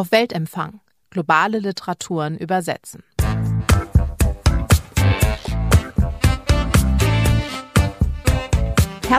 Auf Weltempfang. Globale Literaturen übersetzen.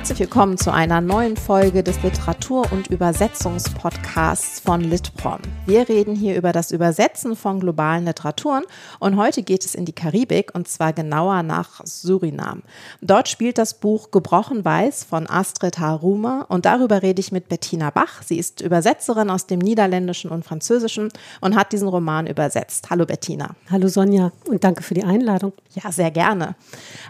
Herzlich willkommen zu einer neuen Folge des Literatur- und Übersetzungspodcasts von Litprom. Wir reden hier über das Übersetzen von globalen Literaturen und heute geht es in die Karibik und zwar genauer nach Surinam. Dort spielt das Buch Gebrochen Weiß von Astrid Haruma und darüber rede ich mit Bettina Bach. Sie ist Übersetzerin aus dem Niederländischen und Französischen und hat diesen Roman übersetzt. Hallo Bettina. Hallo Sonja und danke für die Einladung. Ja, sehr gerne.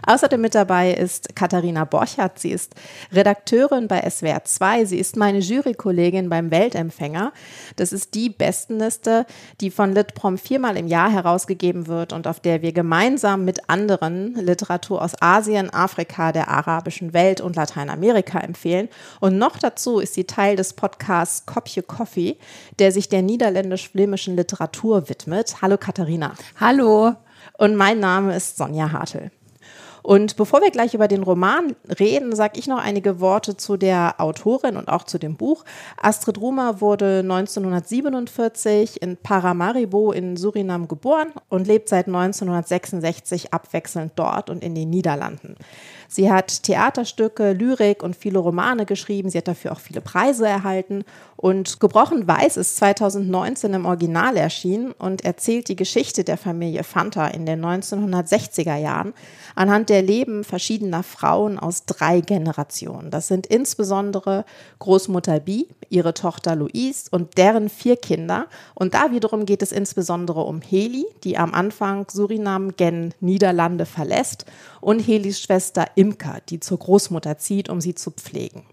Außerdem mit dabei ist Katharina Borchardt. Sie ist Redakteurin bei SWR 2. Sie ist meine Jurykollegin beim Weltempfänger. Das ist die Bestenliste, die von Litprom viermal im Jahr herausgegeben wird und auf der wir gemeinsam mit anderen Literatur aus Asien, Afrika, der arabischen Welt und Lateinamerika empfehlen. Und noch dazu ist sie Teil des Podcasts Kopje Coffee, der sich der niederländisch-flämischen Literatur widmet. Hallo Katharina. Hallo. Und mein Name ist Sonja Hartl. Und bevor wir gleich über den Roman reden, sage ich noch einige Worte zu der Autorin und auch zu dem Buch. Astrid Rumer wurde 1947 in Paramaribo in Surinam geboren und lebt seit 1966 abwechselnd dort und in den Niederlanden. Sie hat Theaterstücke, Lyrik und viele Romane geschrieben. Sie hat dafür auch viele Preise erhalten. Und Gebrochen Weiß ist 2019 im Original erschienen und erzählt die Geschichte der Familie Fanta in den 1960er Jahren anhand der Leben verschiedener Frauen aus drei Generationen. Das sind insbesondere Großmutter Bi, ihre Tochter Louise und deren vier Kinder. Und da wiederum geht es insbesondere um Heli, die am Anfang Surinam gen Niederlande verlässt, und Helis Schwester Imka, die zur Großmutter zieht, um sie zu pflegen.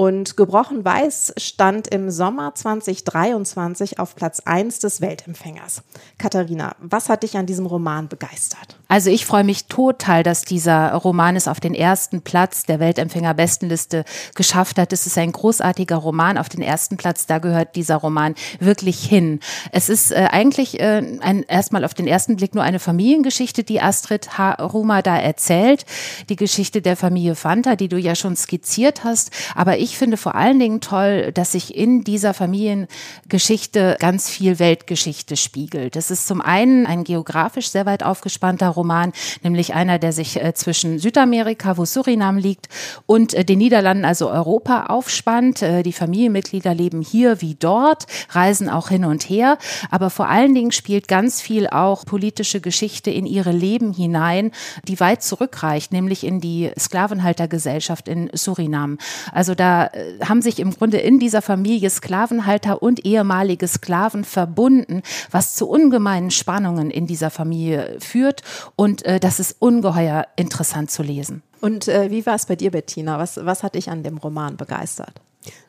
Und Gebrochen Weiß stand im Sommer 2023 auf Platz 1 des Weltempfängers. Katharina, was hat dich an diesem Roman begeistert? Also ich freue mich total, dass dieser Roman es auf den ersten Platz der Weltempfänger-Bestenliste geschafft hat. Es ist ein großartiger Roman auf den ersten Platz. Da gehört dieser Roman wirklich hin. Es ist äh, eigentlich äh, ein, erstmal auf den ersten Blick nur eine Familiengeschichte, die Astrid Haruma da erzählt. Die Geschichte der Familie Fanta, die du ja schon skizziert hast. Aber ich ich finde vor allen Dingen toll, dass sich in dieser Familiengeschichte ganz viel Weltgeschichte spiegelt. Das ist zum einen ein geografisch sehr weit aufgespannter Roman, nämlich einer, der sich äh, zwischen Südamerika, wo Surinam liegt, und äh, den Niederlanden, also Europa, aufspannt. Äh, die Familienmitglieder leben hier wie dort, reisen auch hin und her, aber vor allen Dingen spielt ganz viel auch politische Geschichte in ihre Leben hinein, die weit zurückreicht, nämlich in die Sklavenhaltergesellschaft in Surinam. Also da äh, haben sich im Grunde in dieser Familie Sklavenhalter und ehemalige Sklaven verbunden, was zu ungemeinen Spannungen in dieser Familie führt. Und äh, das ist ungeheuer interessant zu lesen. Und äh, wie war es bei dir, Bettina? Was, was hat dich an dem Roman begeistert?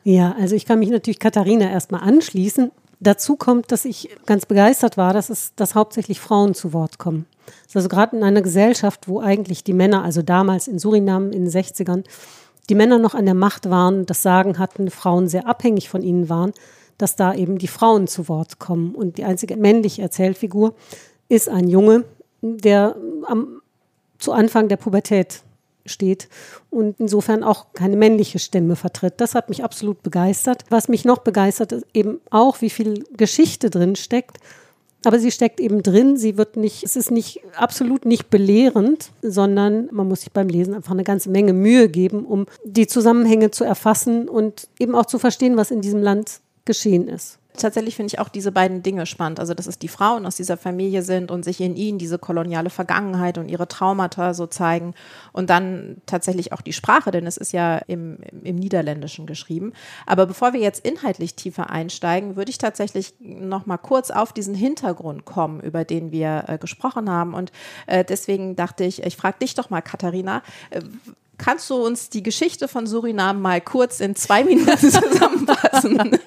Ja, also ich kann mich natürlich Katharina erstmal anschließen. Dazu kommt, dass ich ganz begeistert war, dass es, dass hauptsächlich Frauen zu Wort kommen. Also gerade in einer Gesellschaft, wo eigentlich die Männer, also damals in Surinam in den 60ern, die Männer noch an der Macht waren, das Sagen hatten, Frauen sehr abhängig von ihnen waren, dass da eben die Frauen zu Wort kommen. Und die einzige männliche Erzählfigur ist ein Junge, der am, zu Anfang der Pubertät steht und insofern auch keine männliche Stimme vertritt. Das hat mich absolut begeistert. Was mich noch begeistert, ist eben auch, wie viel Geschichte drin steckt aber sie steckt eben drin, sie wird nicht, es ist nicht absolut nicht belehrend, sondern man muss sich beim Lesen einfach eine ganze Menge Mühe geben, um die Zusammenhänge zu erfassen und eben auch zu verstehen, was in diesem Land geschehen ist. Tatsächlich finde ich auch diese beiden Dinge spannend. Also, dass es die Frauen aus dieser Familie sind und sich in ihnen diese koloniale Vergangenheit und ihre Traumata so zeigen. Und dann tatsächlich auch die Sprache, denn es ist ja im, im Niederländischen geschrieben. Aber bevor wir jetzt inhaltlich tiefer einsteigen, würde ich tatsächlich noch mal kurz auf diesen Hintergrund kommen, über den wir äh, gesprochen haben. Und äh, deswegen dachte ich, ich frage dich doch mal, Katharina, äh, Kannst du uns die Geschichte von Surinam mal kurz in zwei Minuten zusammenfassen?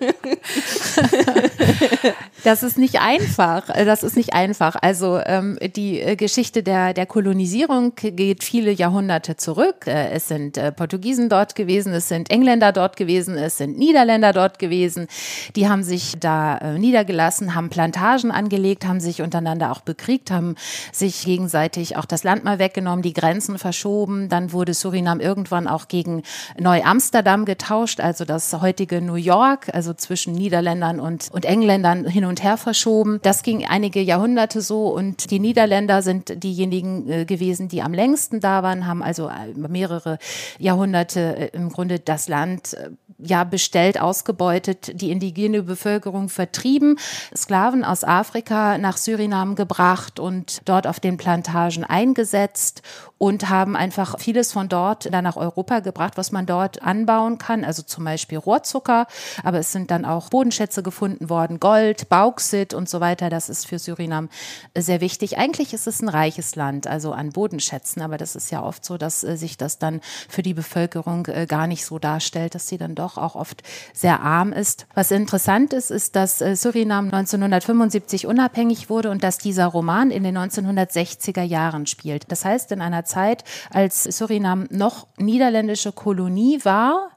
Das ist nicht einfach. Das ist nicht einfach. Also ähm, die äh, Geschichte der, der Kolonisierung geht viele Jahrhunderte zurück. Äh, es sind äh, Portugiesen dort gewesen, es sind Engländer dort gewesen, es sind Niederländer dort gewesen. Die haben sich da äh, niedergelassen, haben Plantagen angelegt, haben sich untereinander auch bekriegt, haben sich gegenseitig auch das Land mal weggenommen, die Grenzen verschoben. Dann wurde Surinam irgendwann auch gegen Neu-Amsterdam getauscht, also das heutige New York, also zwischen Niederländern und, und Engländern hin und her verschoben. Das ging einige Jahrhunderte so und die Niederländer sind diejenigen äh, gewesen, die am längsten da waren, haben also äh, mehrere Jahrhunderte äh, im Grunde das Land ja bestellt, ausgebeutet, die indigene Bevölkerung vertrieben, Sklaven aus Afrika nach Surinam gebracht und dort auf den Plantagen eingesetzt und haben einfach vieles von dort dann nach Europa gebracht, was man dort anbauen kann, also zum Beispiel Rohrzucker, aber es sind dann auch Bodenschätze gefunden worden, Gold, Bauxit und so weiter. Das ist für Surinam sehr wichtig. Eigentlich ist es ein reiches Land, also an Bodenschätzen, aber das ist ja oft so, dass äh, sich das dann für die Bevölkerung äh, gar nicht so darstellt, dass sie dann doch auch oft sehr arm ist. Was interessant ist, ist, dass äh, Surinam 1975 unabhängig wurde und dass dieser Roman in den 1960er Jahren spielt. Das heißt, in einer Zeit, als Surinam noch niederländische Kolonie war,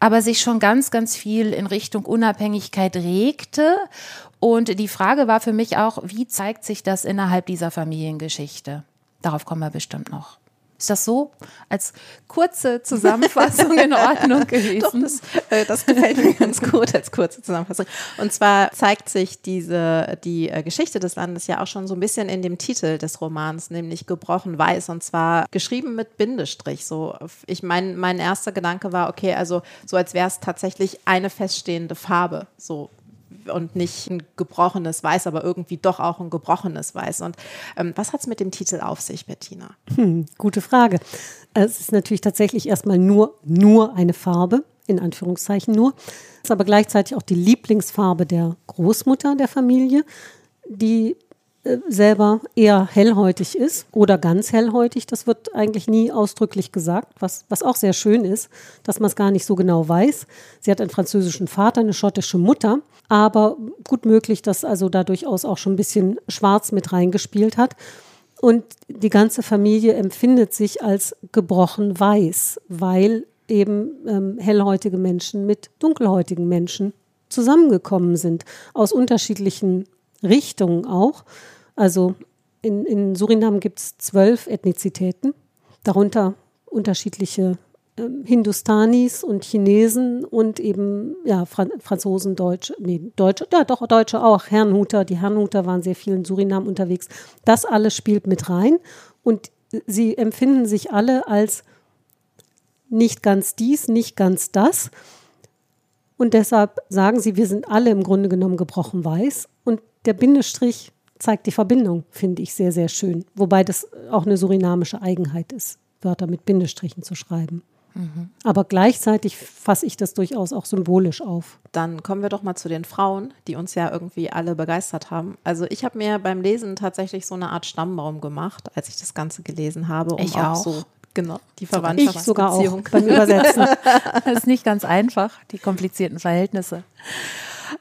aber sich schon ganz, ganz viel in Richtung Unabhängigkeit regte. Und die Frage war für mich auch, wie zeigt sich das innerhalb dieser Familiengeschichte? Darauf kommen wir bestimmt noch. Ist das so als kurze Zusammenfassung in Ordnung gewesen? Doch, das, äh, das gefällt mir ganz gut als kurze Zusammenfassung. Und zwar zeigt sich diese, die äh, Geschichte des Landes ja auch schon so ein bisschen in dem Titel des Romans, nämlich Gebrochen Weiß. Und zwar geschrieben mit Bindestrich. So, ich mein, mein erster Gedanke war, okay, also so als wäre es tatsächlich eine feststehende Farbe. So und nicht ein gebrochenes Weiß, aber irgendwie doch auch ein gebrochenes Weiß. Und ähm, was hat es mit dem Titel auf sich, Bettina? Hm, gute Frage. Es ist natürlich tatsächlich erstmal nur, nur eine Farbe, in Anführungszeichen nur. Es ist aber gleichzeitig auch die Lieblingsfarbe der Großmutter der Familie, die selber eher hellhäutig ist oder ganz hellhäutig. Das wird eigentlich nie ausdrücklich gesagt, was, was auch sehr schön ist, dass man es gar nicht so genau weiß. Sie hat einen französischen Vater, eine schottische Mutter, aber gut möglich, dass also da durchaus auch schon ein bisschen Schwarz mit reingespielt hat. Und die ganze Familie empfindet sich als gebrochen weiß, weil eben ähm, hellhäutige Menschen mit dunkelhäutigen Menschen zusammengekommen sind, aus unterschiedlichen Richtungen auch. Also in, in Surinam gibt es zwölf Ethnizitäten, darunter unterschiedliche äh, Hindustanis und Chinesen und eben ja, Fran Franzosen, Deutsche, nee, Deutsche, ja doch, Deutsche auch, Herrenhuter, die Herrenhuter waren sehr viel in Surinam unterwegs. Das alles spielt mit rein und sie empfinden sich alle als nicht ganz dies, nicht ganz das. Und deshalb sagen sie, wir sind alle im Grunde genommen gebrochen weiß. Und der Bindestrich zeigt die Verbindung, finde ich sehr, sehr schön. Wobei das auch eine surinamische Eigenheit ist, Wörter mit Bindestrichen zu schreiben. Mhm. Aber gleichzeitig fasse ich das durchaus auch symbolisch auf. Dann kommen wir doch mal zu den Frauen, die uns ja irgendwie alle begeistert haben. Also ich habe mir beim Lesen tatsächlich so eine Art Stammbaum gemacht, als ich das Ganze gelesen habe, um ich auch, auch so Genau, die Verwandtschaft. Ich sogar auch beim Übersetzen. das ist nicht ganz einfach, die komplizierten Verhältnisse.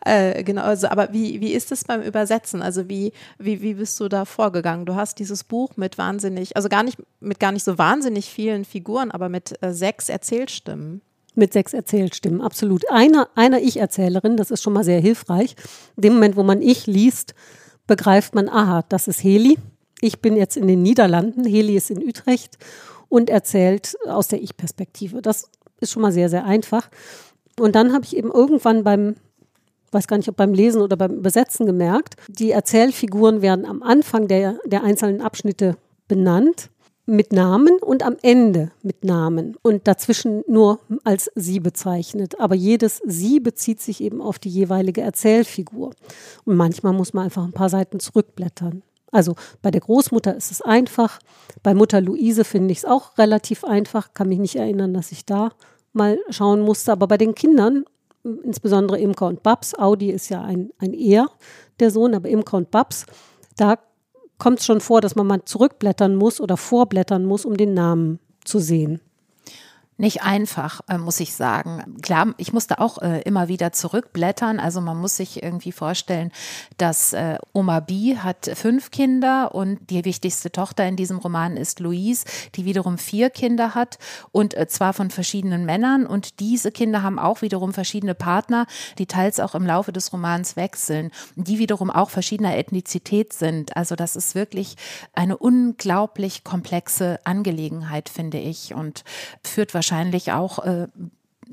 Äh, genau, also, aber wie, wie ist es beim Übersetzen? Also wie, wie, wie bist du da vorgegangen? Du hast dieses Buch mit wahnsinnig, also gar nicht, mit gar nicht so wahnsinnig vielen Figuren, aber mit äh, sechs Erzählstimmen. Mit sechs Erzählstimmen, absolut. Einer, einer Ich-Erzählerin, das ist schon mal sehr hilfreich. In dem Moment, wo man Ich liest, begreift man, aha, das ist Heli. Ich bin jetzt in den Niederlanden, Heli ist in Utrecht und erzählt aus der Ich-Perspektive. Das ist schon mal sehr, sehr einfach. Und dann habe ich eben irgendwann beim weiß gar nicht, ob beim Lesen oder beim Übersetzen gemerkt, die Erzählfiguren werden am Anfang der, der einzelnen Abschnitte benannt mit Namen und am Ende mit Namen und dazwischen nur als sie bezeichnet. Aber jedes sie bezieht sich eben auf die jeweilige Erzählfigur. Und manchmal muss man einfach ein paar Seiten zurückblättern. Also bei der Großmutter ist es einfach. Bei Mutter Luise finde ich es auch relativ einfach. Kann mich nicht erinnern, dass ich da mal schauen musste. Aber bei den Kindern insbesondere Imker und Babs. Audi ist ja ein, ein Er, der Sohn, aber Imker und Babs, da kommt es schon vor, dass man mal zurückblättern muss oder vorblättern muss, um den Namen zu sehen. Nicht einfach, äh, muss ich sagen. Klar, ich musste auch äh, immer wieder zurückblättern. Also man muss sich irgendwie vorstellen, dass äh, Oma B hat fünf Kinder und die wichtigste Tochter in diesem Roman ist Louise, die wiederum vier Kinder hat und zwar von verschiedenen Männern. Und diese Kinder haben auch wiederum verschiedene Partner, die teils auch im Laufe des Romans wechseln, die wiederum auch verschiedener Ethnizität sind. Also das ist wirklich eine unglaublich komplexe Angelegenheit, finde ich, und führt wahrscheinlich wahrscheinlich auch äh,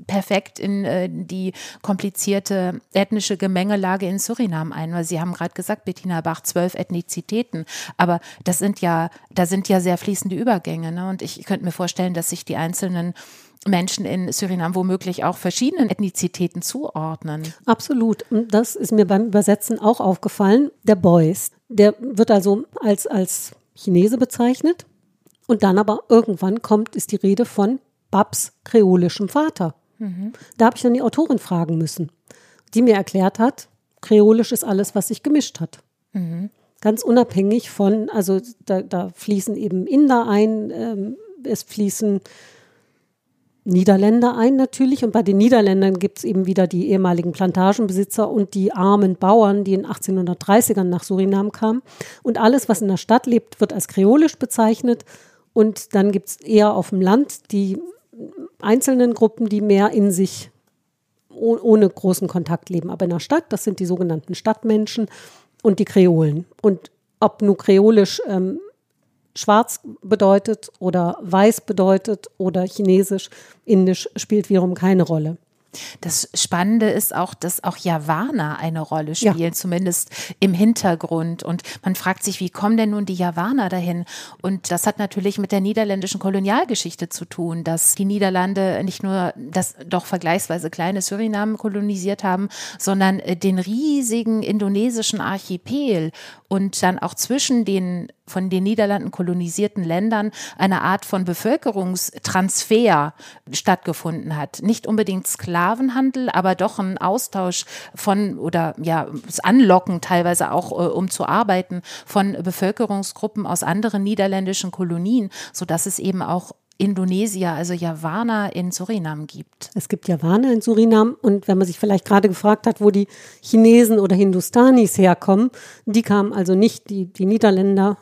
perfekt in äh, die komplizierte ethnische Gemengelage in Surinam ein, weil Sie haben gerade gesagt, Bettina Bach, zwölf Ethnizitäten, aber das sind ja, da sind ja sehr fließende Übergänge, ne? Und ich könnte mir vorstellen, dass sich die einzelnen Menschen in Surinam womöglich auch verschiedenen Ethnizitäten zuordnen. Absolut. Das ist mir beim Übersetzen auch aufgefallen. Der Boys, der wird also als, als Chinese bezeichnet. Und dann aber irgendwann kommt, ist die Rede von Babs kreolischem Vater. Mhm. Da habe ich dann die Autorin fragen müssen, die mir erklärt hat, kreolisch ist alles, was sich gemischt hat. Mhm. Ganz unabhängig von, also da, da fließen eben Inder ein, ähm, es fließen Niederländer ein natürlich. Und bei den Niederländern gibt es eben wieder die ehemaligen Plantagenbesitzer und die armen Bauern, die in 1830ern nach Surinam kamen. Und alles, was in der Stadt lebt, wird als kreolisch bezeichnet. Und dann gibt es eher auf dem Land die einzelnen Gruppen, die mehr in sich ohne großen Kontakt leben. Aber in der Stadt, das sind die sogenannten Stadtmenschen und die Kreolen. Und ob nun kreolisch ähm, schwarz bedeutet oder weiß bedeutet oder chinesisch, indisch, spielt wiederum keine Rolle. Das Spannende ist auch, dass auch Javaner eine Rolle spielen, ja. zumindest im Hintergrund. Und man fragt sich, wie kommen denn nun die Javaner dahin? Und das hat natürlich mit der niederländischen Kolonialgeschichte zu tun, dass die Niederlande nicht nur das doch vergleichsweise kleine Suriname kolonisiert haben, sondern äh, den riesigen indonesischen Archipel und dann auch zwischen den von den Niederlanden kolonisierten Ländern eine Art von Bevölkerungstransfer stattgefunden hat. Nicht unbedingt Sklavenhandel, aber doch ein Austausch von oder ja, das Anlocken teilweise auch, äh, um zu arbeiten, von Bevölkerungsgruppen aus anderen niederländischen Kolonien, sodass es eben auch Indonesier, also Javaner in Surinam gibt. Es gibt Javaner in Surinam und wenn man sich vielleicht gerade gefragt hat, wo die Chinesen oder Hindustanis herkommen, die kamen also nicht, die, die Niederländer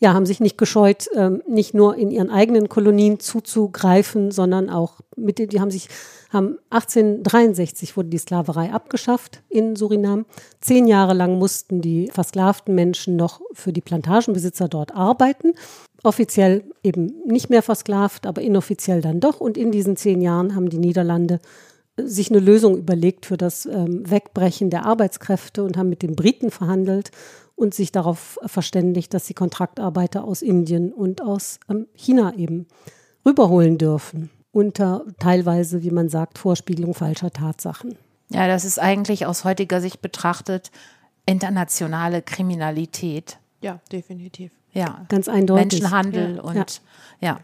ja, haben sich nicht gescheut, ähm, nicht nur in ihren eigenen Kolonien zuzugreifen, sondern auch mit den, die haben sich, haben 1863 wurde die Sklaverei abgeschafft in Surinam. Zehn Jahre lang mussten die versklavten Menschen noch für die Plantagenbesitzer dort arbeiten. Offiziell eben nicht mehr versklavt, aber inoffiziell dann doch. Und in diesen zehn Jahren haben die Niederlande äh, sich eine Lösung überlegt für das ähm, Wegbrechen der Arbeitskräfte und haben mit den Briten verhandelt und sich darauf verständigt, dass sie Kontraktarbeiter aus Indien und aus ähm, China eben rüberholen dürfen. Unter teilweise, wie man sagt, Vorspiegelung falscher Tatsachen. Ja, das ist eigentlich aus heutiger Sicht betrachtet internationale Kriminalität. Ja, definitiv. Ja, ganz eindeutig. Menschenhandel ja. und ja. ja.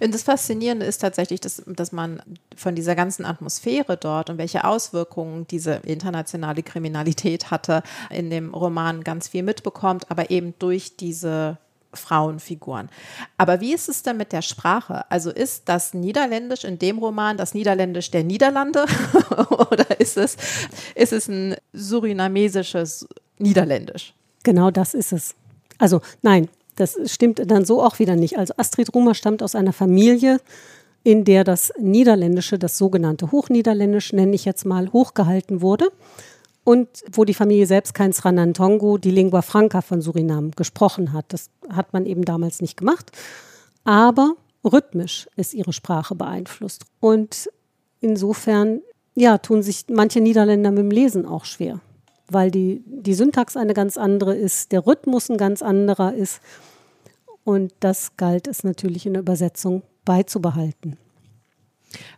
Und das Faszinierende ist tatsächlich, dass, dass man von dieser ganzen Atmosphäre dort und welche Auswirkungen diese internationale Kriminalität hatte, in dem Roman ganz viel mitbekommt, aber eben durch diese Frauenfiguren. Aber wie ist es denn mit der Sprache? Also ist das Niederländisch in dem Roman das Niederländisch der Niederlande oder ist es, ist es ein surinamesisches Niederländisch? Genau das ist es. Also nein, das stimmt dann so auch wieder nicht. Also Astrid Rumer stammt aus einer Familie, in der das Niederländische, das sogenannte Hochniederländisch, nenne ich jetzt mal, hochgehalten wurde. Und wo die Familie selbst kein Sranantongo, die Lingua Franca von Surinam, gesprochen hat. Das hat man eben damals nicht gemacht. Aber rhythmisch ist ihre Sprache beeinflusst. Und insofern, ja, tun sich manche Niederländer mit dem Lesen auch schwer weil die, die Syntax eine ganz andere ist, der Rhythmus ein ganz anderer ist. Und das galt es natürlich in der Übersetzung beizubehalten.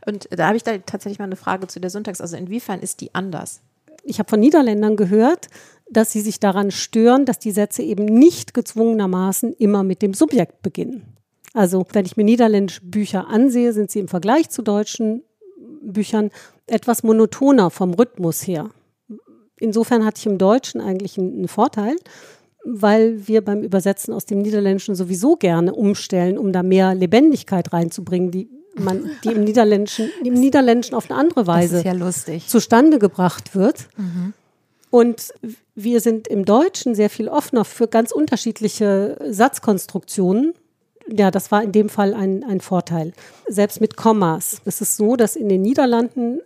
Und da habe ich da tatsächlich mal eine Frage zu der Syntax. Also inwiefern ist die anders? Ich habe von Niederländern gehört, dass sie sich daran stören, dass die Sätze eben nicht gezwungenermaßen immer mit dem Subjekt beginnen. Also wenn ich mir niederländische Bücher ansehe, sind sie im Vergleich zu deutschen Büchern etwas monotoner vom Rhythmus her insofern hatte ich im Deutschen eigentlich einen, Vorteil, weil wir beim Übersetzen aus dem Niederländischen sowieso gerne umstellen, um da mehr Lebendigkeit reinzubringen. Die man die im Niederländischen, im Niederländischen auf eine andere Weise ja lustig. zustande gebracht wird. Und wir sind im Deutschen sehr viel offener für ganz unterschiedliche Satzkonstruktionen. Ja, das war in dem Fall ein, ein Vorteil. Selbst mit Kommas. Es ist so, dass in den Niederlanden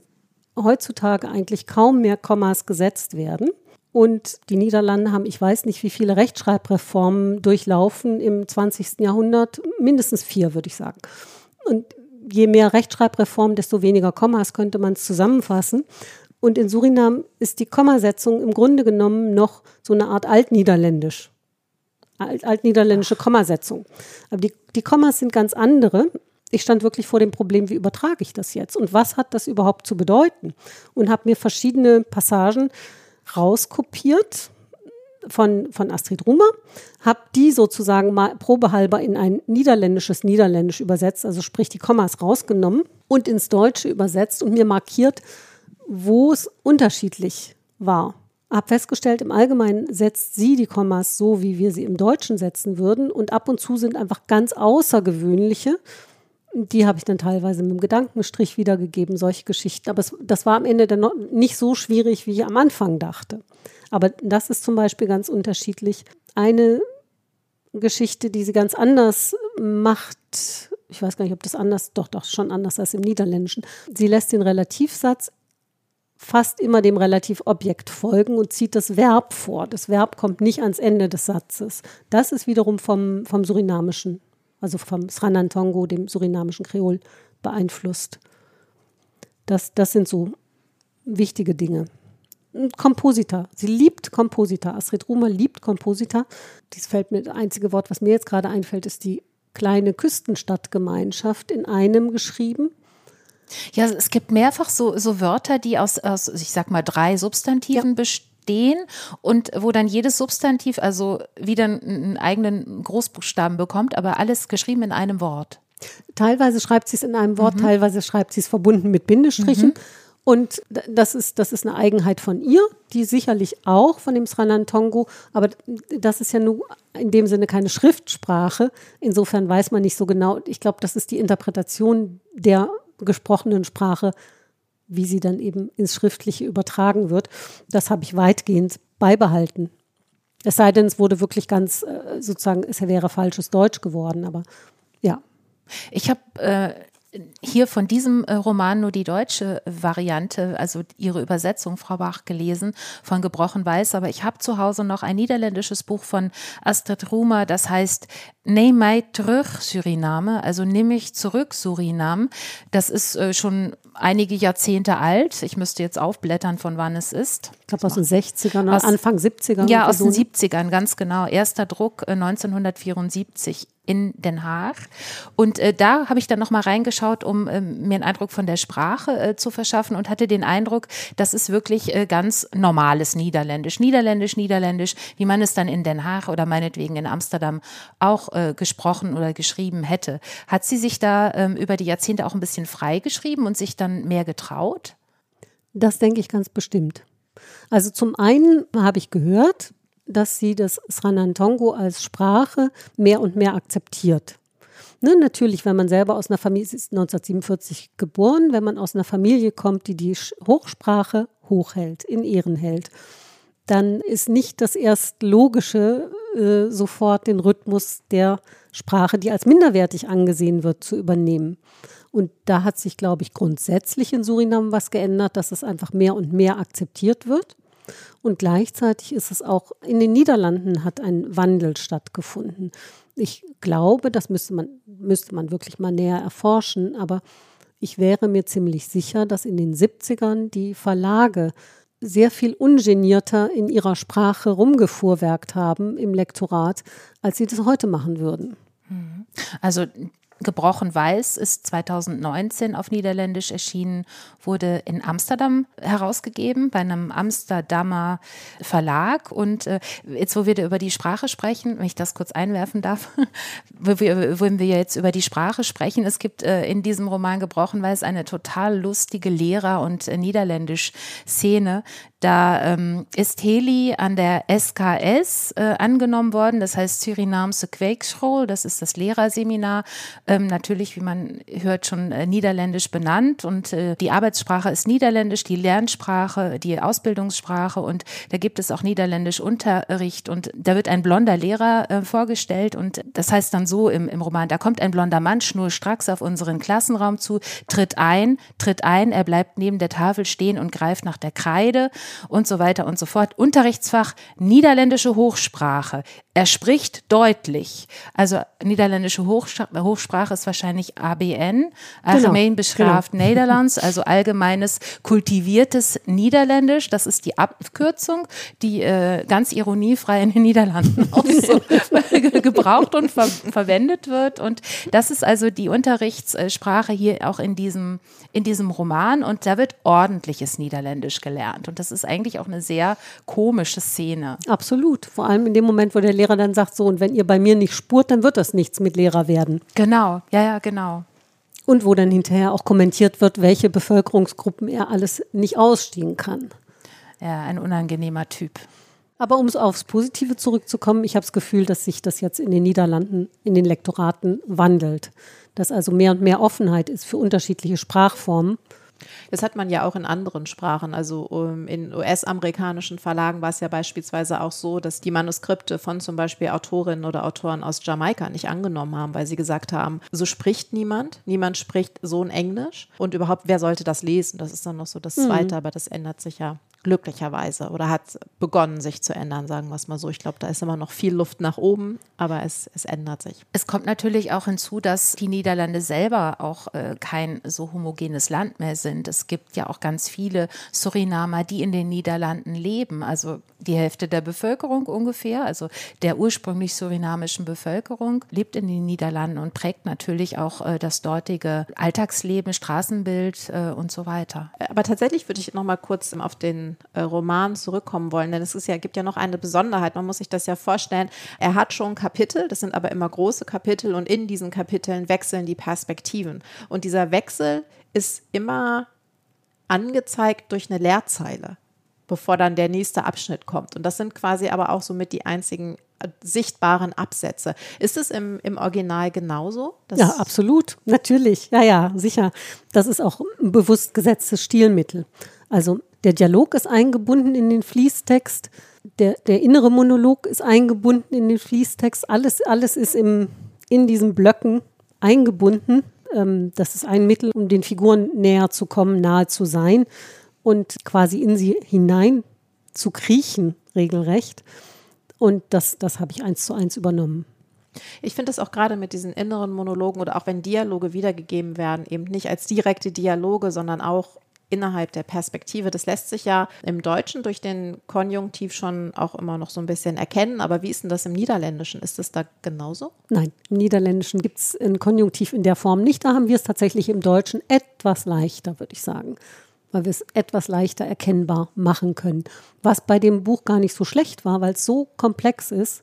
heutzutage eigentlich kaum mehr Kommas gesetzt werden. Und die Niederlande haben, ich weiß nicht, wie viele Rechtschreibreformen durchlaufen im 20. Jahrhundert, mindestens vier, würde ich sagen. Und je mehr Rechtschreibreform, desto weniger Kommas könnte man es zusammenfassen. Und in Surinam ist die Kommasetzung im Grunde genommen noch so eine Art Altniederländisch. Alt, altniederländische Kommasetzung. Aber die, die Kommas sind ganz andere. Ich stand wirklich vor dem Problem, wie übertrage ich das jetzt? Und was hat das überhaupt zu bedeuten? Und habe mir verschiedene Passagen rauskopiert von, von Astrid Rumer, habe die sozusagen mal probehalber in ein niederländisches Niederländisch übersetzt, also sprich die Kommas rausgenommen und ins Deutsche übersetzt und mir markiert, wo es unterschiedlich war. Hab festgestellt, im Allgemeinen setzt sie die Kommas so, wie wir sie im Deutschen setzen würden und ab und zu sind einfach ganz außergewöhnliche. Die habe ich dann teilweise mit dem Gedankenstrich wiedergegeben, solche Geschichten. Aber es, das war am Ende dann nicht so schwierig, wie ich am Anfang dachte. Aber das ist zum Beispiel ganz unterschiedlich. Eine Geschichte, die sie ganz anders macht, ich weiß gar nicht, ob das anders, doch, doch, schon anders als im Niederländischen. Sie lässt den Relativsatz fast immer dem Relativobjekt folgen und zieht das Verb vor. Das Verb kommt nicht ans Ende des Satzes. Das ist wiederum vom, vom Surinamischen, also vom Sranantongo, dem surinamischen Kreol, beeinflusst. Das, das sind so wichtige Dinge. Kompositor. Sie liebt Kompositor. Astrid Rumer liebt Kompositor. Dies fällt mir, das einzige Wort, was mir jetzt gerade einfällt, ist die kleine Küstenstadtgemeinschaft in einem geschrieben. Ja, es gibt mehrfach so, so Wörter, die aus, aus, ich sag mal, drei Substantiven ja. bestehen und wo dann jedes Substantiv also wieder einen eigenen Großbuchstaben bekommt, aber alles geschrieben in einem Wort. Teilweise schreibt sie es in einem Wort, mhm. teilweise schreibt sie es verbunden mit Bindestrichen. Mhm. Und das ist, das ist eine Eigenheit von ihr, die sicherlich auch von dem Sranantongo, aber das ist ja nur in dem Sinne keine Schriftsprache. Insofern weiß man nicht so genau. Ich glaube, das ist die Interpretation der gesprochenen Sprache, wie sie dann eben ins Schriftliche übertragen wird. Das habe ich weitgehend beibehalten. Es sei denn, es wurde wirklich ganz äh, sozusagen, es wäre falsches Deutsch geworden, aber ja. Ich habe äh, hier von diesem äh, Roman nur die deutsche Variante, also ihre Übersetzung, Frau Bach, gelesen von Gebrochen Weiß. Aber ich habe zu Hause noch ein niederländisches Buch von Astrid Rumer, das heißt Neem mij terug Suriname, also nimm mich zurück Suriname. Das ist äh, schon einige Jahrzehnte alt. Ich müsste jetzt aufblättern, von wann es ist. Ich glaube aus den 60ern, aus, Anfang 70ern. Ja, aus den 70ern, ganz genau. Erster Druck äh, 1974 in Den Haag. Und äh, da habe ich dann nochmal reingeschaut, um äh, mir einen Eindruck von der Sprache äh, zu verschaffen und hatte den Eindruck, das ist wirklich äh, ganz normales Niederländisch. Niederländisch, Niederländisch, wie man es dann in Den Haag oder meinetwegen in Amsterdam auch äh, gesprochen oder geschrieben hätte. Hat sie sich da ähm, über die Jahrzehnte auch ein bisschen freigeschrieben und sich dann mehr getraut? Das denke ich ganz bestimmt. Also zum einen habe ich gehört, dass sie das Sranantongo als Sprache mehr und mehr akzeptiert. Ne, natürlich, wenn man selber aus einer Familie, sie ist 1947 geboren, wenn man aus einer Familie kommt, die die Hochsprache hochhält, in Ehren hält, dann ist nicht das erst Logische, äh, sofort den Rhythmus der Sprache, die als minderwertig angesehen wird, zu übernehmen. Und da hat sich, glaube ich, grundsätzlich in Suriname was geändert, dass es einfach mehr und mehr akzeptiert wird. Und gleichzeitig ist es auch in den Niederlanden hat ein Wandel stattgefunden. Ich glaube, das müsste man, müsste man wirklich mal näher erforschen, aber ich wäre mir ziemlich sicher, dass in den 70ern die Verlage sehr viel ungenierter in ihrer Sprache rumgefuhrwerkt haben im Lektorat, als sie das heute machen würden. Also Gebrochen Weiß ist 2019 auf Niederländisch erschienen, wurde in Amsterdam herausgegeben, bei einem Amsterdamer Verlag. Und äh, jetzt, wo wir über die Sprache sprechen, wenn ich das kurz einwerfen darf, wo wir, wenn wir jetzt über die Sprache sprechen, es gibt äh, in diesem Roman Gebrochen Weiß eine total lustige Lehrer- und äh, Niederländisch-Szene, Da ähm, ist Heli an der SKS äh, angenommen worden, das heißt Surinamse Kweekschool, das ist das Lehrerseminar, ähm, natürlich, wie man hört, schon äh, niederländisch benannt. Und äh, die Arbeitssprache ist niederländisch, die Lernsprache, die Ausbildungssprache. Und da gibt es auch niederländisch Unterricht. Und da wird ein blonder Lehrer äh, vorgestellt. Und das heißt dann so im, im Roman, da kommt ein blonder Mann schnurstracks auf unseren Klassenraum zu, tritt ein, tritt ein, er bleibt neben der Tafel stehen und greift nach der Kreide und so weiter und so fort. Unterrichtsfach Niederländische Hochsprache. Er spricht deutlich. Also niederländische Hochsprache ist wahrscheinlich ABN, Algemeen genau, Beschraft genau. Nederlands, also allgemeines kultiviertes Niederländisch. Das ist die Abkürzung, die äh, ganz ironiefrei in den Niederlanden auch so gebraucht und ver verwendet wird. Und das ist also die Unterrichtssprache hier auch in diesem, in diesem Roman. Und da wird ordentliches Niederländisch gelernt. Und das ist eigentlich auch eine sehr komische Szene. Absolut. Vor allem in dem Moment, wo der Lehrer dann sagt, so, und wenn ihr bei mir nicht spurt, dann wird das nichts mit Lehrer werden. Genau, ja, ja, genau. Und wo dann hinterher auch kommentiert wird, welche Bevölkerungsgruppen er alles nicht ausstehen kann. Ja, ein unangenehmer Typ. Aber um aufs Positive zurückzukommen, ich habe das Gefühl, dass sich das jetzt in den Niederlanden, in den Lektoraten wandelt. Dass also mehr und mehr Offenheit ist für unterschiedliche Sprachformen. Das hat man ja auch in anderen Sprachen. Also um, in US-amerikanischen Verlagen war es ja beispielsweise auch so, dass die Manuskripte von zum Beispiel Autorinnen oder Autoren aus Jamaika nicht angenommen haben, weil sie gesagt haben, so spricht niemand, niemand spricht so ein Englisch und überhaupt, wer sollte das lesen? Das ist dann noch so das. Zweite, mhm. aber das ändert sich ja glücklicherweise oder hat begonnen, sich zu ändern, sagen wir es mal so. Ich glaube, da ist immer noch viel Luft nach oben, aber es, es ändert sich. Es kommt natürlich auch hinzu, dass die Niederlande selber auch äh, kein so homogenes Land mehr sind. Es gibt ja auch ganz viele Surinamer, die in den Niederlanden leben. Also die Hälfte der Bevölkerung ungefähr, also der ursprünglich surinamischen Bevölkerung, lebt in den Niederlanden und prägt natürlich auch äh, das dortige Alltagsleben, Straßenbild äh, und so weiter. Aber tatsächlich würde ich noch mal kurz auf den äh, Roman zurückkommen wollen, denn es ist ja, gibt ja noch eine Besonderheit, man muss sich das ja vorstellen, er hat schon Kapitel, das sind aber immer große Kapitel und in diesen Kapiteln wechseln die Perspektiven. Und dieser Wechsel ist immer angezeigt durch eine Leerzeile, bevor dann der nächste Abschnitt kommt. Und das sind quasi aber auch somit die einzigen äh, sichtbaren Absätze. Ist es im, im Original genauso? ja, absolut, natürlich. Ja, ja, sicher. Das ist auch ein bewusst gesetztes Stilmittel. Also der Dialog ist eingebunden in den Fließtext, der, der innere Monolog ist eingebunden in den Fließtext, alles, alles ist im, in diesen Blöcken eingebunden. Ähm, das ist ein Mittel, um den Figuren näher zu kommen, nahe zu sein und quasi in sie hinein zu kriechen, regelrecht. Und das, das habe ich eins zu eins übernommen. Ich finde es auch gerade mit diesen inneren Monologen oder auch wenn Dialoge wiedergegeben werden, eben nicht als direkte Dialoge, sondern auch innerhalb der Perspektive. Das lässt sich ja im Deutschen durch den Konjunktiv schon auch immer noch so ein bisschen erkennen. Aber wie ist denn das im Niederländischen? Ist es da genauso? Nein, im Niederländischen gibt es ein Konjunktiv in der Form nicht. Da haben wir es tatsächlich im Deutschen etwas leichter, würde ich sagen. Weil wir es etwas leichter erkennbar machen können. Was bei dem Buch gar nicht so schlecht war, weil es so komplex ist,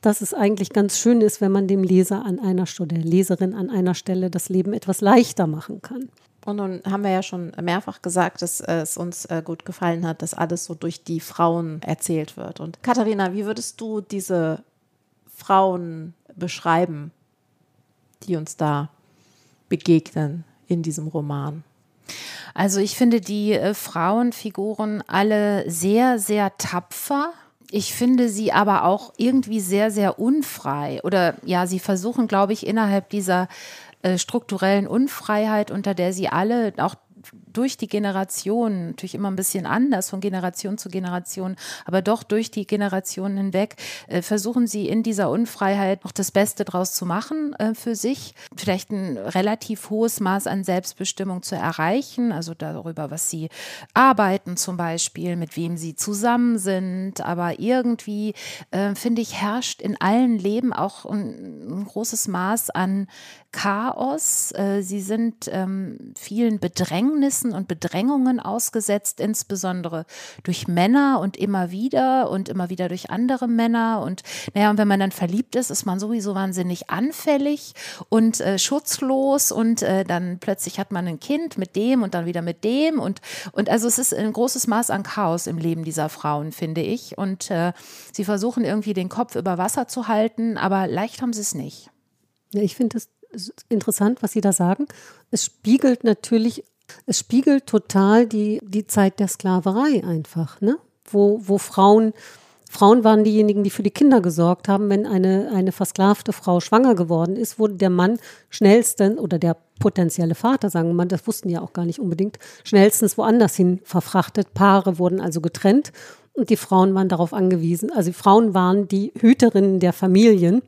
dass es eigentlich ganz schön ist, wenn man dem Leser an einer Stelle, der Leserin an einer Stelle das Leben etwas leichter machen kann. Und nun haben wir ja schon mehrfach gesagt, dass es uns äh, gut gefallen hat, dass alles so durch die Frauen erzählt wird. Und Katharina, wie würdest du diese Frauen beschreiben, die uns da begegnen in diesem Roman? Also ich finde die äh, Frauenfiguren alle sehr, sehr tapfer. Ich finde sie aber auch irgendwie sehr, sehr unfrei. Oder ja, sie versuchen, glaube ich, innerhalb dieser äh, strukturellen Unfreiheit, unter der sie alle auch durch die Generation, natürlich immer ein bisschen anders von Generation zu Generation, aber doch durch die Generationen hinweg, äh, versuchen sie in dieser Unfreiheit noch das Beste draus zu machen äh, für sich, vielleicht ein relativ hohes Maß an Selbstbestimmung zu erreichen, also darüber, was sie arbeiten zum Beispiel, mit wem sie zusammen sind, aber irgendwie, äh, finde ich, herrscht in allen Leben auch ein, ein großes Maß an Chaos. Äh, sie sind ähm, vielen Bedrängnissen und Bedrängungen ausgesetzt, insbesondere durch Männer und immer wieder und immer wieder durch andere Männer. Und naja, und wenn man dann verliebt ist, ist man sowieso wahnsinnig anfällig und äh, schutzlos und äh, dann plötzlich hat man ein Kind mit dem und dann wieder mit dem und, und also es ist ein großes Maß an Chaos im Leben dieser Frauen, finde ich. Und äh, sie versuchen irgendwie den Kopf über Wasser zu halten, aber leicht haben sie es nicht. Ja, ich finde es interessant, was Sie da sagen. Es spiegelt natürlich, es spiegelt total die, die Zeit der Sklaverei einfach, ne? Wo, wo Frauen, Frauen waren diejenigen, die für die Kinder gesorgt haben. Wenn eine, eine versklavte Frau schwanger geworden ist, wurde der Mann schnellstens oder der potenzielle Vater, sagen wir mal, das wussten ja auch gar nicht unbedingt, schnellstens woanders hin verfrachtet. Paare wurden also getrennt und die Frauen waren darauf angewiesen. Also die Frauen waren die Hüterinnen der Familien.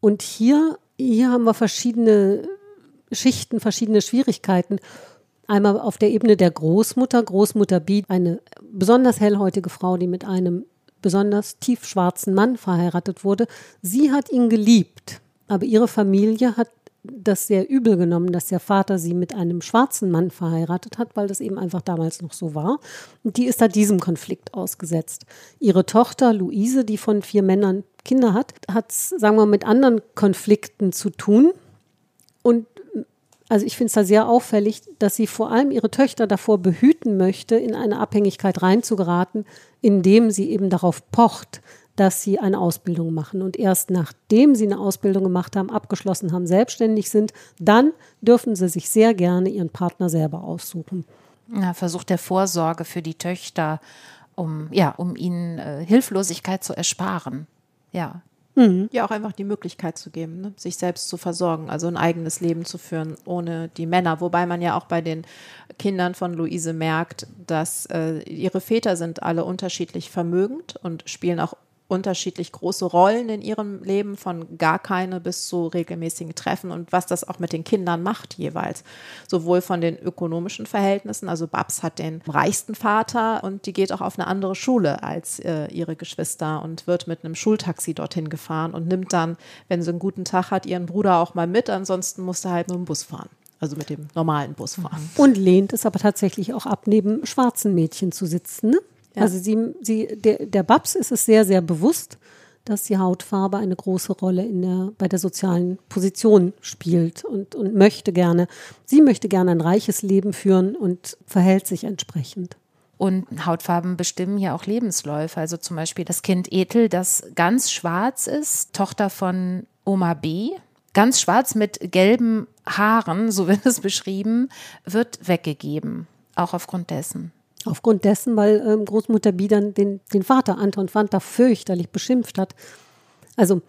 Und hier hier haben wir verschiedene Schichten, verschiedene Schwierigkeiten. Einmal auf der Ebene der Großmutter, Großmutter Bied, eine besonders hellhäutige Frau, die mit einem besonders tiefschwarzen Mann verheiratet wurde. Sie hat ihn geliebt, aber ihre Familie hat das sehr übel genommen, dass der Vater sie mit einem schwarzen Mann verheiratet hat, weil das eben einfach damals noch so war. Und die ist da diesem Konflikt ausgesetzt. Ihre Tochter Luise, die von vier Männern Kinder hat, hat es, sagen wir, mit anderen Konflikten zu tun. Und also ich finde es da sehr auffällig, dass sie vor allem ihre Töchter davor behüten möchte, in eine Abhängigkeit reinzugeraten, indem sie eben darauf pocht, dass sie eine Ausbildung machen. Und erst nachdem sie eine Ausbildung gemacht haben, abgeschlossen haben, selbstständig sind, dann dürfen sie sich sehr gerne ihren Partner selber aussuchen. Ja, Versuch der Vorsorge für die Töchter, um, ja, um ihnen äh, Hilflosigkeit zu ersparen. Ja. Mhm. Ja, auch einfach die Möglichkeit zu geben, ne? sich selbst zu versorgen, also ein eigenes Leben zu führen ohne die Männer. Wobei man ja auch bei den Kindern von Luise merkt, dass äh, ihre Väter sind alle unterschiedlich vermögend und spielen auch unterschiedlich große Rollen in ihrem Leben, von gar keine bis zu regelmäßigen Treffen und was das auch mit den Kindern macht jeweils. Sowohl von den ökonomischen Verhältnissen, also Babs hat den reichsten Vater und die geht auch auf eine andere Schule als äh, ihre Geschwister und wird mit einem Schultaxi dorthin gefahren und nimmt dann, wenn sie einen guten Tag hat, ihren Bruder auch mal mit, ansonsten muss er halt mit dem Bus fahren. Also mit dem normalen Bus fahren. Und lehnt es aber tatsächlich auch ab, neben schwarzen Mädchen zu sitzen. Ne? Ja. Also sie, sie, der, der Babs ist es sehr, sehr bewusst, dass die Hautfarbe eine große Rolle in der, bei der sozialen Position spielt und, und möchte gerne, sie möchte gerne ein reiches Leben führen und verhält sich entsprechend. Und Hautfarben bestimmen ja auch Lebensläufe. Also zum Beispiel das Kind Ethel, das ganz schwarz ist, Tochter von Oma B, ganz schwarz mit gelben Haaren, so wird es beschrieben, wird weggegeben. Auch aufgrund dessen. Aufgrund dessen, weil ähm, Großmutter Biedern den, den Vater Anton Fanta fürchterlich beschimpft hat. Also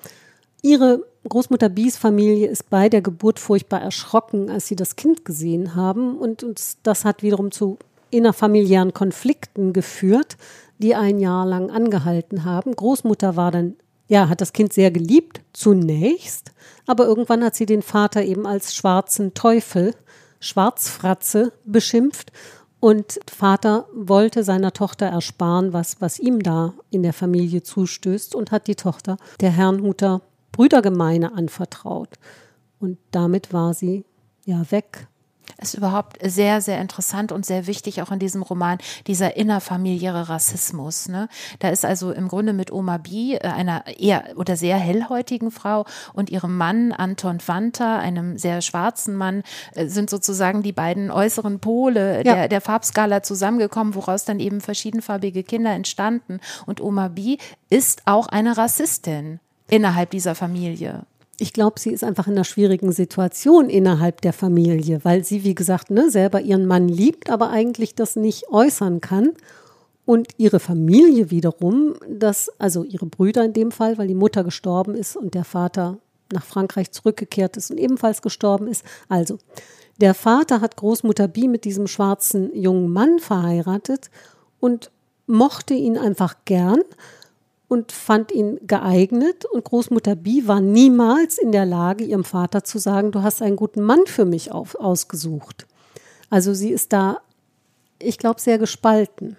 ihre Großmutter Bies Familie ist bei der Geburt furchtbar erschrocken, als sie das Kind gesehen haben. Und, und das hat wiederum zu innerfamiliären Konflikten geführt, die ein Jahr lang angehalten haben. Großmutter war dann, ja, hat das Kind sehr geliebt, zunächst, aber irgendwann hat sie den Vater eben als schwarzen Teufel, Schwarzfratze beschimpft und Vater wollte seiner Tochter ersparen, was, was ihm da in der Familie zustößt und hat die Tochter der Herrnhuter Brüdergemeine anvertraut. Und damit war sie ja weg ist überhaupt sehr, sehr interessant und sehr wichtig auch in diesem Roman, dieser innerfamiliäre Rassismus. Ne? Da ist also im Grunde mit Oma B, äh, einer eher oder sehr hellhäutigen Frau und ihrem Mann Anton Vanta, einem sehr schwarzen Mann, äh, sind sozusagen die beiden äußeren Pole ja. der, der Farbskala zusammengekommen, woraus dann eben verschiedenfarbige Kinder entstanden. Und Oma B ist auch eine Rassistin innerhalb dieser Familie ich glaube, sie ist einfach in einer schwierigen Situation innerhalb der Familie, weil sie, wie gesagt, ne, selber ihren Mann liebt, aber eigentlich das nicht äußern kann. Und ihre Familie wiederum, das, also ihre Brüder in dem Fall, weil die Mutter gestorben ist und der Vater nach Frankreich zurückgekehrt ist und ebenfalls gestorben ist. Also, der Vater hat Großmutter Bi mit diesem schwarzen jungen Mann verheiratet und mochte ihn einfach gern und fand ihn geeignet. Und Großmutter Bi war niemals in der Lage, ihrem Vater zu sagen, du hast einen guten Mann für mich auf, ausgesucht. Also sie ist da, ich glaube, sehr gespalten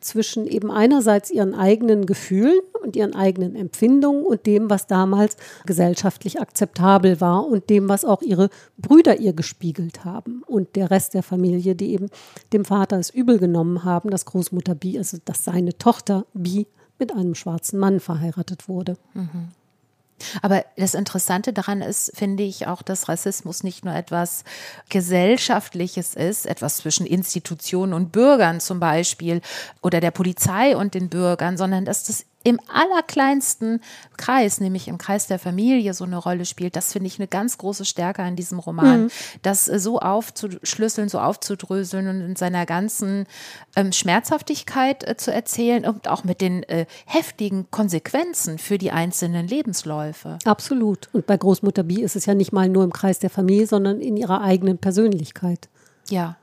zwischen eben einerseits ihren eigenen Gefühlen und ihren eigenen Empfindungen und dem, was damals gesellschaftlich akzeptabel war und dem, was auch ihre Brüder ihr gespiegelt haben und der Rest der Familie, die eben dem Vater es übel genommen haben, dass Großmutter Bi, also dass seine Tochter Bi mit einem schwarzen Mann verheiratet wurde. Mhm. Aber das Interessante daran ist, finde ich auch, dass Rassismus nicht nur etwas Gesellschaftliches ist, etwas zwischen Institutionen und Bürgern zum Beispiel oder der Polizei und den Bürgern, sondern dass das im allerkleinsten Kreis, nämlich im Kreis der Familie, so eine Rolle spielt. Das finde ich eine ganz große Stärke an diesem Roman, mhm. das äh, so aufzuschlüsseln, so aufzudröseln und in seiner ganzen ähm, Schmerzhaftigkeit äh, zu erzählen und auch mit den äh, heftigen Konsequenzen für die einzelnen Lebensläufe. Absolut. Und bei Großmutter Bi ist es ja nicht mal nur im Kreis der Familie, sondern in ihrer eigenen Persönlichkeit. Ja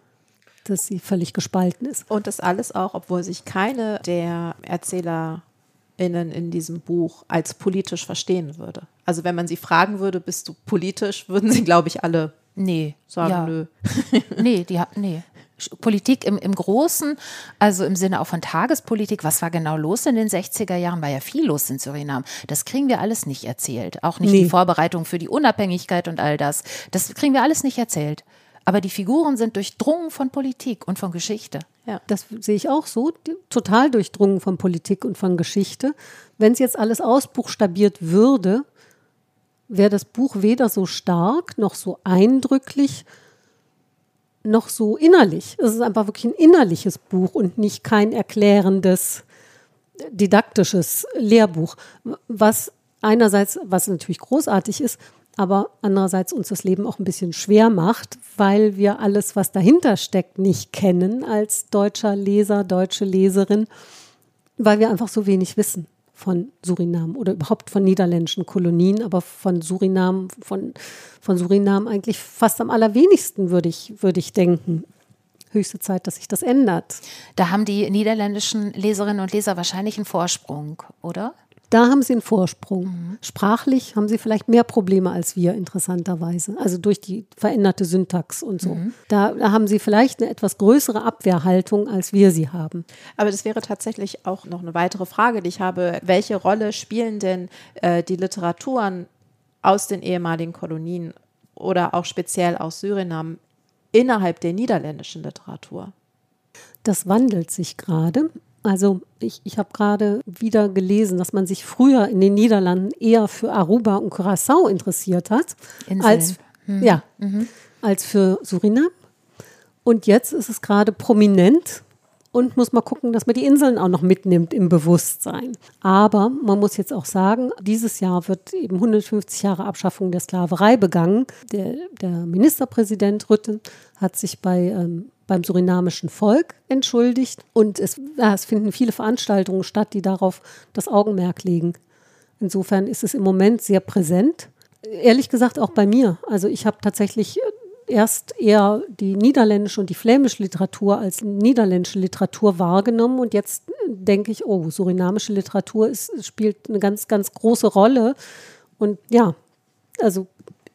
dass sie völlig gespalten ist. Und das alles auch, obwohl sich keine der Erzähler innen in diesem Buch als politisch verstehen würde. Also wenn man sie fragen würde, bist du politisch, würden sie, glaube ich, alle nee, sagen, ja. nö. nee, die hat, nee. Politik im, im Großen, also im Sinne auch von Tagespolitik, was war genau los in den 60er Jahren, war ja viel los in Surinam. Das kriegen wir alles nicht erzählt. Auch nicht nee. die Vorbereitung für die Unabhängigkeit und all das. Das kriegen wir alles nicht erzählt. Aber die Figuren sind durchdrungen von Politik und von Geschichte. Ja. Das sehe ich auch so, total durchdrungen von Politik und von Geschichte. Wenn es jetzt alles ausbuchstabiert würde, wäre das Buch weder so stark noch so eindrücklich noch so innerlich. Es ist einfach wirklich ein innerliches Buch und nicht kein erklärendes, didaktisches Lehrbuch. Was einerseits, was natürlich großartig ist, aber andererseits uns das Leben auch ein bisschen schwer macht, weil wir alles, was dahinter steckt, nicht kennen als deutscher Leser, deutsche Leserin, weil wir einfach so wenig wissen von Surinam oder überhaupt von niederländischen Kolonien, aber von Surinam, von, von Surinam eigentlich fast am allerwenigsten, würde ich, würde ich denken höchste Zeit, dass sich das ändert. Da haben die niederländischen Leserinnen und Leser wahrscheinlich einen Vorsprung, oder? Da haben sie einen Vorsprung. Mhm. Sprachlich haben sie vielleicht mehr Probleme als wir, interessanterweise. Also durch die veränderte Syntax und so. Mhm. Da, da, haben sie vielleicht eine etwas größere Abwehrhaltung, als wir sie haben. Aber das wäre tatsächlich auch noch eine weitere Frage, die ich habe. Welche Rolle spielen denn äh, die Literaturen aus den ehemaligen Kolonien oder auch speziell aus Surinam innerhalb der niederländischen Literatur? Das wandelt sich gerade. Also ich, ich habe gerade wieder gelesen, dass man sich früher in den Niederlanden eher für Aruba und Curacao interessiert hat, als, mhm. Ja, mhm. als für Surinam. Und jetzt ist es gerade prominent und muss mal gucken, dass man die Inseln auch noch mitnimmt im Bewusstsein. Aber man muss jetzt auch sagen, dieses Jahr wird eben 150 Jahre Abschaffung der Sklaverei begangen. Der, der Ministerpräsident Rütten hat sich bei ähm, beim surinamischen Volk entschuldigt. Und es, ja, es finden viele Veranstaltungen statt, die darauf das Augenmerk legen. Insofern ist es im Moment sehr präsent. Ehrlich gesagt auch bei mir. Also ich habe tatsächlich erst eher die niederländische und die flämische Literatur als niederländische Literatur wahrgenommen und jetzt denke ich, oh, surinamische Literatur ist, spielt eine ganz, ganz große Rolle. Und ja, also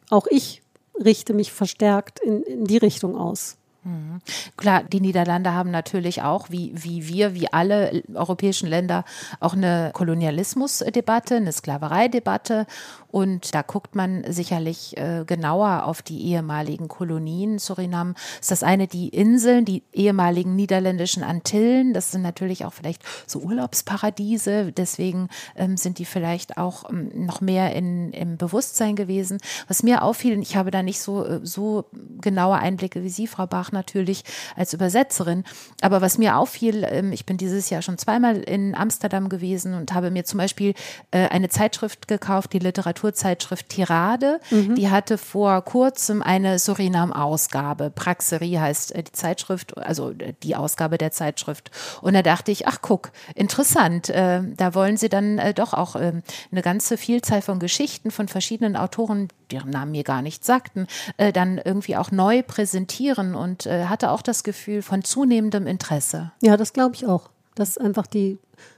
auch ich richte mich verstärkt in, in die Richtung aus. Mhm. Klar, die Niederlande haben natürlich auch, wie, wie wir, wie alle europäischen Länder, auch eine Kolonialismusdebatte, eine Sklavereidebatte. Und da guckt man sicherlich äh, genauer auf die ehemaligen Kolonien. Surinam ist das eine, die Inseln, die ehemaligen niederländischen Antillen. Das sind natürlich auch vielleicht so Urlaubsparadiese. Deswegen ähm, sind die vielleicht auch ähm, noch mehr in, im Bewusstsein gewesen. Was mir auffiel, ich habe da nicht so, äh, so genaue Einblicke wie Sie, Frau Bach, natürlich als Übersetzerin. Aber was mir auffiel, ähm, ich bin dieses Jahr schon zweimal in Amsterdam gewesen und habe mir zum Beispiel äh, eine Zeitschrift gekauft, die Literaturzeitschrift Tirade. Mhm. Die hatte vor kurzem eine Surinam-Ausgabe. Praxerie heißt äh, die Zeitschrift, also äh, die Ausgabe der Zeitschrift. Und da dachte ich, ach guck, interessant. Da wollen sie dann doch auch ähm, eine ganze Vielzahl von Geschichten von verschiedenen Autoren, deren Namen mir gar nicht sagten, dann irgendwie auch neu präsentieren und äh, hatte auch das Gefühl von zunehmendem Interesse. Ja, das glaube ich auch, dass einfach die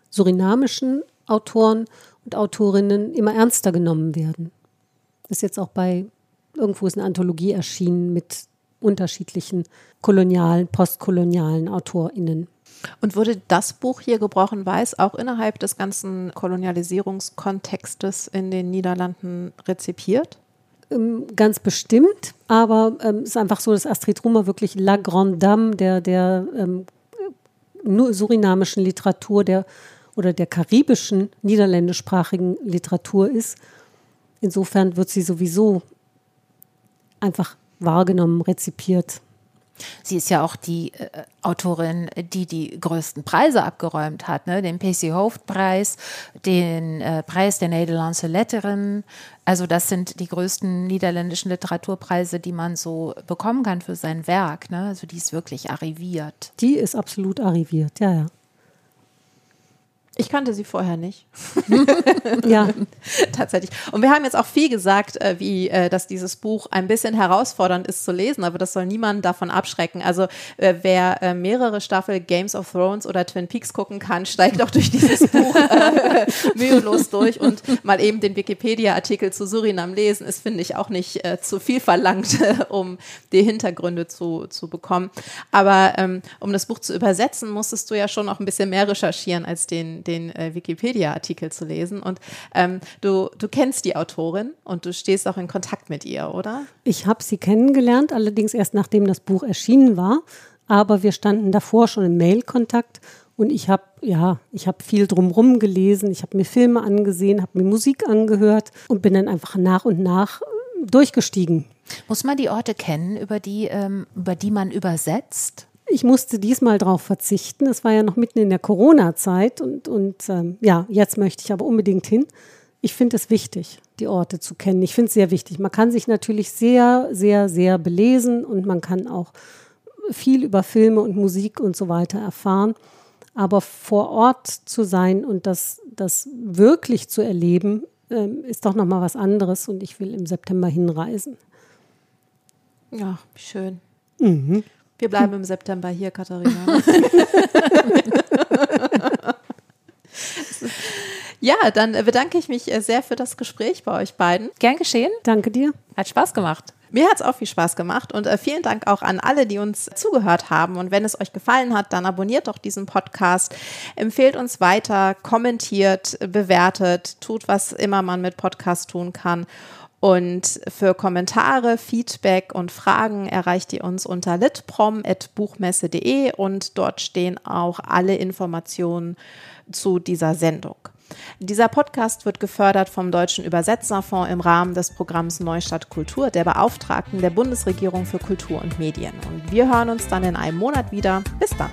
surinamischen Autoren und Autorinnen immer ernster genommen werden. Ist jetzt auch bei, irgendwo ist eine Anthologie erschienen mit unterschiedlichen kolonialen, postkolonialen AutorInnen. Und wurde das Buch hier gebrochen weiß auch innerhalb des ganzen Kolonialisierungskontextes in den Niederlanden rezipiert? Ähm, ganz bestimmt, aber ähm, es ähm, ist einfach so, dass Astrid Rummer wirklich La Grande Dame der, der ähm, surinamischen Literatur der, oder der karibischen niederländischsprachigen Literatur ist. Insofern wird sie sowieso einfach wahrgenommen, rezipiert. Sie ist ja auch die äh, Autorin, die die größten Preise abgeräumt hat, ne? den PC Hoofdpreis, den äh, Preis der Nederlandse Letterin. Also das sind die größten niederländischen Literaturpreise, die man so bekommen kann für sein Werk. Ne? Also die ist wirklich arriviert. Die ist absolut arriviert, ja, ja. Ich kannte sie vorher nicht. ja. Tatsächlich. Und wir haben jetzt auch viel gesagt, äh, wie, äh, dass dieses Buch ein bisschen herausfordernd ist zu lesen, aber das soll niemanden davon abschrecken. Also äh, wer mehrere Staffel Games of Thrones oder Twin Peaks gucken kann, steigt auch durch dieses Buch äh, mühelos durch und mal eben den Wikipedia-Artikel zu Surinam lesen, ist, finde ich, auch nicht äh, zu viel verlangt, um die Hintergründe zu, zu bekommen. Aber ähm, um das Buch zu übersetzen, musstest du ja schon noch ein bisschen mehr recherchieren als den den äh, Wikipedia-Artikel zu lesen. Und ähm, du, du kennst die Autorin und du stehst auch in Kontakt mit ihr, oder? Ich habe sie kennengelernt, allerdings erst nachdem das Buch erschienen war. Aber wir standen davor schon im Mail-Kontakt und ich habe ja, ich habe viel drumherum gelesen, ich habe mir Filme angesehen, habe mir Musik angehört und bin dann einfach nach und nach äh, durchgestiegen. Muss man die Orte kennen, über die, ähm, über die man übersetzt? Ich musste diesmal darauf verzichten. Es war ja noch mitten in der Corona-Zeit und, und ähm, ja, jetzt möchte ich aber unbedingt hin. Ich finde es wichtig, die Orte zu kennen. Ich finde es sehr wichtig. Man kann sich natürlich sehr, sehr, sehr belesen und man kann auch viel über Filme und Musik und so weiter erfahren. Aber vor Ort zu sein und das, das wirklich zu erleben, ähm, ist doch nochmal was anderes und ich will im September hinreisen. Ja, schön. Mhm. Wir bleiben im September hier, Katharina. ja, dann bedanke ich mich sehr für das Gespräch bei euch beiden. Gern geschehen. Danke dir. Hat Spaß gemacht. Mir hat es auch viel Spaß gemacht und äh, vielen Dank auch an alle, die uns zugehört haben. Und wenn es euch gefallen hat, dann abonniert doch diesen Podcast, empfehlt uns weiter, kommentiert, bewertet, tut, was immer man mit Podcast tun kann. Und für Kommentare, Feedback und Fragen erreicht ihr uns unter litprom.buchmesse.de und dort stehen auch alle Informationen zu dieser Sendung. Dieser Podcast wird gefördert vom Deutschen Übersetzerfonds im Rahmen des Programms Neustadt Kultur der Beauftragten der Bundesregierung für Kultur und Medien. Und wir hören uns dann in einem Monat wieder. Bis dann.